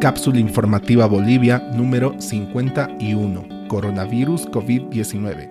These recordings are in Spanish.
Cápsula informativa Bolivia número 51. Coronavirus COVID-19.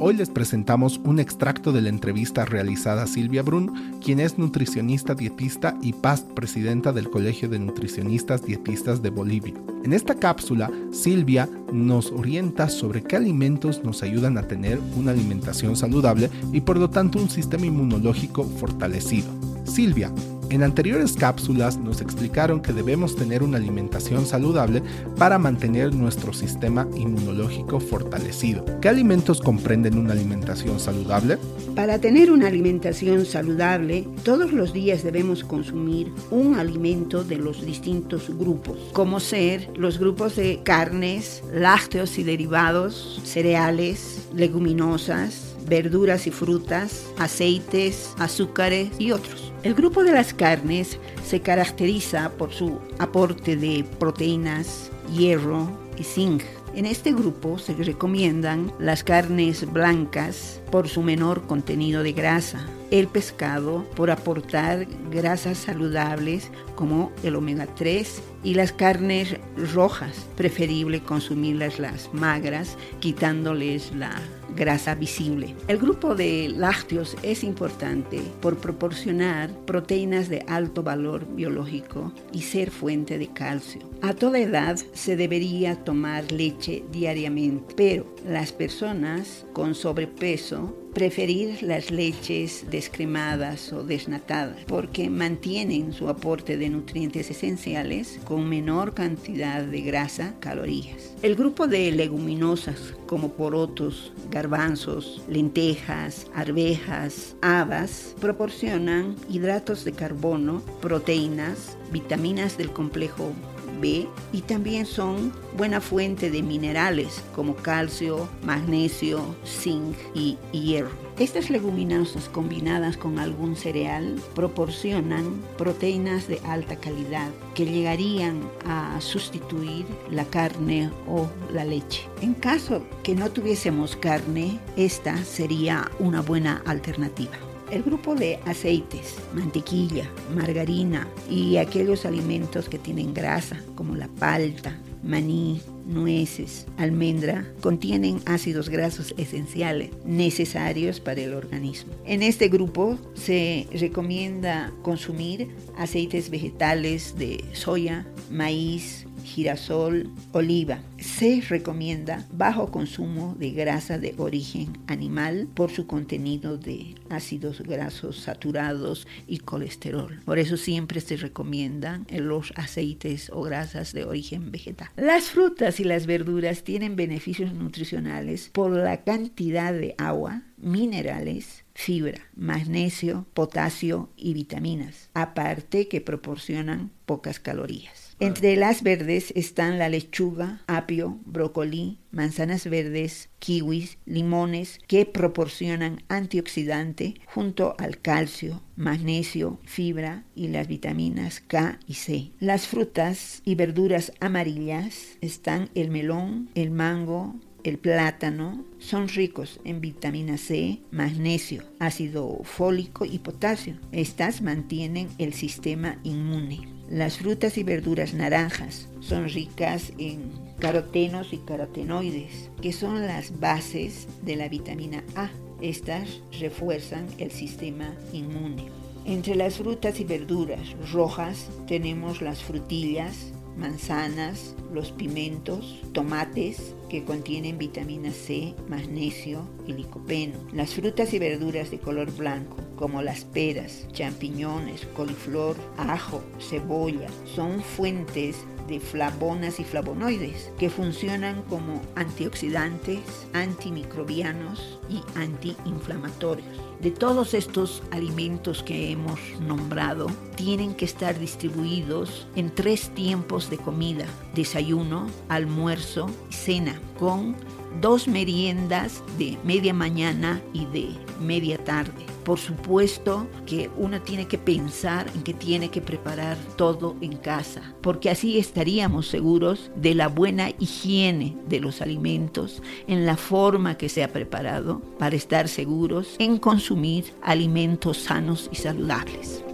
Hoy les presentamos un extracto de la entrevista realizada a Silvia Brun, quien es nutricionista dietista y past presidenta del Colegio de Nutricionistas Dietistas de Bolivia. En esta cápsula, Silvia nos orienta sobre qué alimentos nos ayudan a tener una alimentación saludable y por lo tanto un sistema inmunológico fortalecido. Silvia, en anteriores cápsulas nos explicaron que debemos tener una alimentación saludable para mantener nuestro sistema inmunológico fortalecido. ¿Qué alimentos comprenden una alimentación saludable? Para tener una alimentación saludable, todos los días debemos consumir un alimento de los distintos grupos, como ser los grupos de carnes, lácteos y derivados, cereales, leguminosas, verduras y frutas, aceites, azúcares y otros. El grupo de las carnes se caracteriza por su aporte de proteínas, hierro y zinc. En este grupo se recomiendan las carnes blancas por su menor contenido de grasa, el pescado por aportar grasas saludables como el omega 3 y las carnes rojas, preferible consumirlas las magras, quitándoles la grasa visible. El grupo de lácteos es importante por proporcionar proteínas de alto valor biológico y ser fuente de calcio. A toda edad se debería tomar leche diariamente, pero las personas con sobrepeso preferir las leches descremadas o desnatadas porque mantienen su aporte de nutrientes esenciales con menor cantidad de grasa, calorías. El grupo de leguminosas como porotos, garbanzos, lentejas, arvejas, habas proporcionan hidratos de carbono, proteínas, vitaminas del complejo B y también son buena fuente de minerales como calcio, magnesio, zinc y hierro. Estas leguminosas combinadas con algún cereal proporcionan proteínas de alta calidad que llegarían a sustituir la carne o la leche. En caso que no tuviésemos carne, esta sería una buena alternativa. El grupo de aceites, mantequilla, margarina y aquellos alimentos que tienen grasa, como la palta, maní, nueces, almendra, contienen ácidos grasos esenciales necesarios para el organismo. En este grupo se recomienda consumir aceites vegetales de soya, maíz, girasol, oliva. Se recomienda bajo consumo de grasa de origen animal por su contenido de ácidos grasos saturados y colesterol. Por eso siempre se recomiendan los aceites o grasas de origen vegetal. Las frutas y las verduras tienen beneficios nutricionales por la cantidad de agua, minerales, fibra, magnesio, potasio y vitaminas, aparte que proporcionan pocas calorías. Entre las verdes están la lechuga, apio, brócoli, manzanas verdes, kiwis, limones que proporcionan antioxidante junto al calcio, magnesio, fibra y las vitaminas K y C. Las frutas y verduras amarillas están el melón, el mango, el plátano son ricos en vitamina C, magnesio, ácido fólico y potasio. Estas mantienen el sistema inmune. Las frutas y verduras naranjas son ricas en carotenos y carotenoides, que son las bases de la vitamina A. Estas refuerzan el sistema inmune. Entre las frutas y verduras rojas tenemos las frutillas, manzanas, los pimentos, tomates que contienen vitamina C, magnesio y licopeno. Las frutas y verduras de color blanco, como las peras, champiñones, coliflor, ajo, cebolla, son fuentes de flavonas y flavonoides que funcionan como antioxidantes, antimicrobianos y antiinflamatorios. De todos estos alimentos que hemos nombrado, tienen que estar distribuidos en tres tiempos de comida, desayuno, almuerzo y cena, con dos meriendas de media mañana y de media tarde por supuesto que uno tiene que pensar en que tiene que preparar todo en casa, porque así estaríamos seguros de la buena higiene de los alimentos, en la forma que se ha preparado, para estar seguros en consumir alimentos sanos y saludables.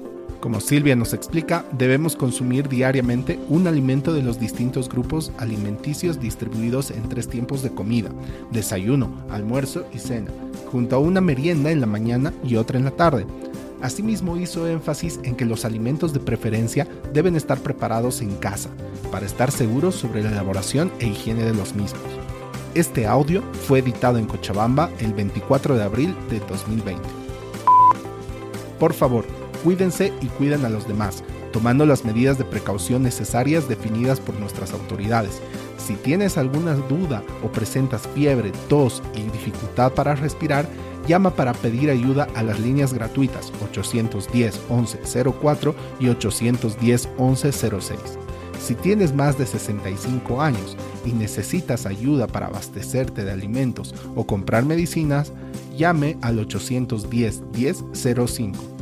Como Silvia nos explica, debemos consumir diariamente un alimento de los distintos grupos alimenticios distribuidos en tres tiempos de comida, desayuno, almuerzo y cena, junto a una merienda en la mañana y otra en la tarde. Asimismo hizo énfasis en que los alimentos de preferencia deben estar preparados en casa, para estar seguros sobre la elaboración e higiene de los mismos. Este audio fue editado en Cochabamba el 24 de abril de 2020. Por favor, cuídense y cuiden a los demás, tomando las medidas de precaución necesarias definidas por nuestras autoridades. Si tienes alguna duda o presentas fiebre, tos y dificultad para respirar, llama para pedir ayuda a las líneas gratuitas 810 1104 y 810 1106. Si tienes más de 65 años y necesitas ayuda para abastecerte de alimentos o comprar medicinas, llame al 810 1005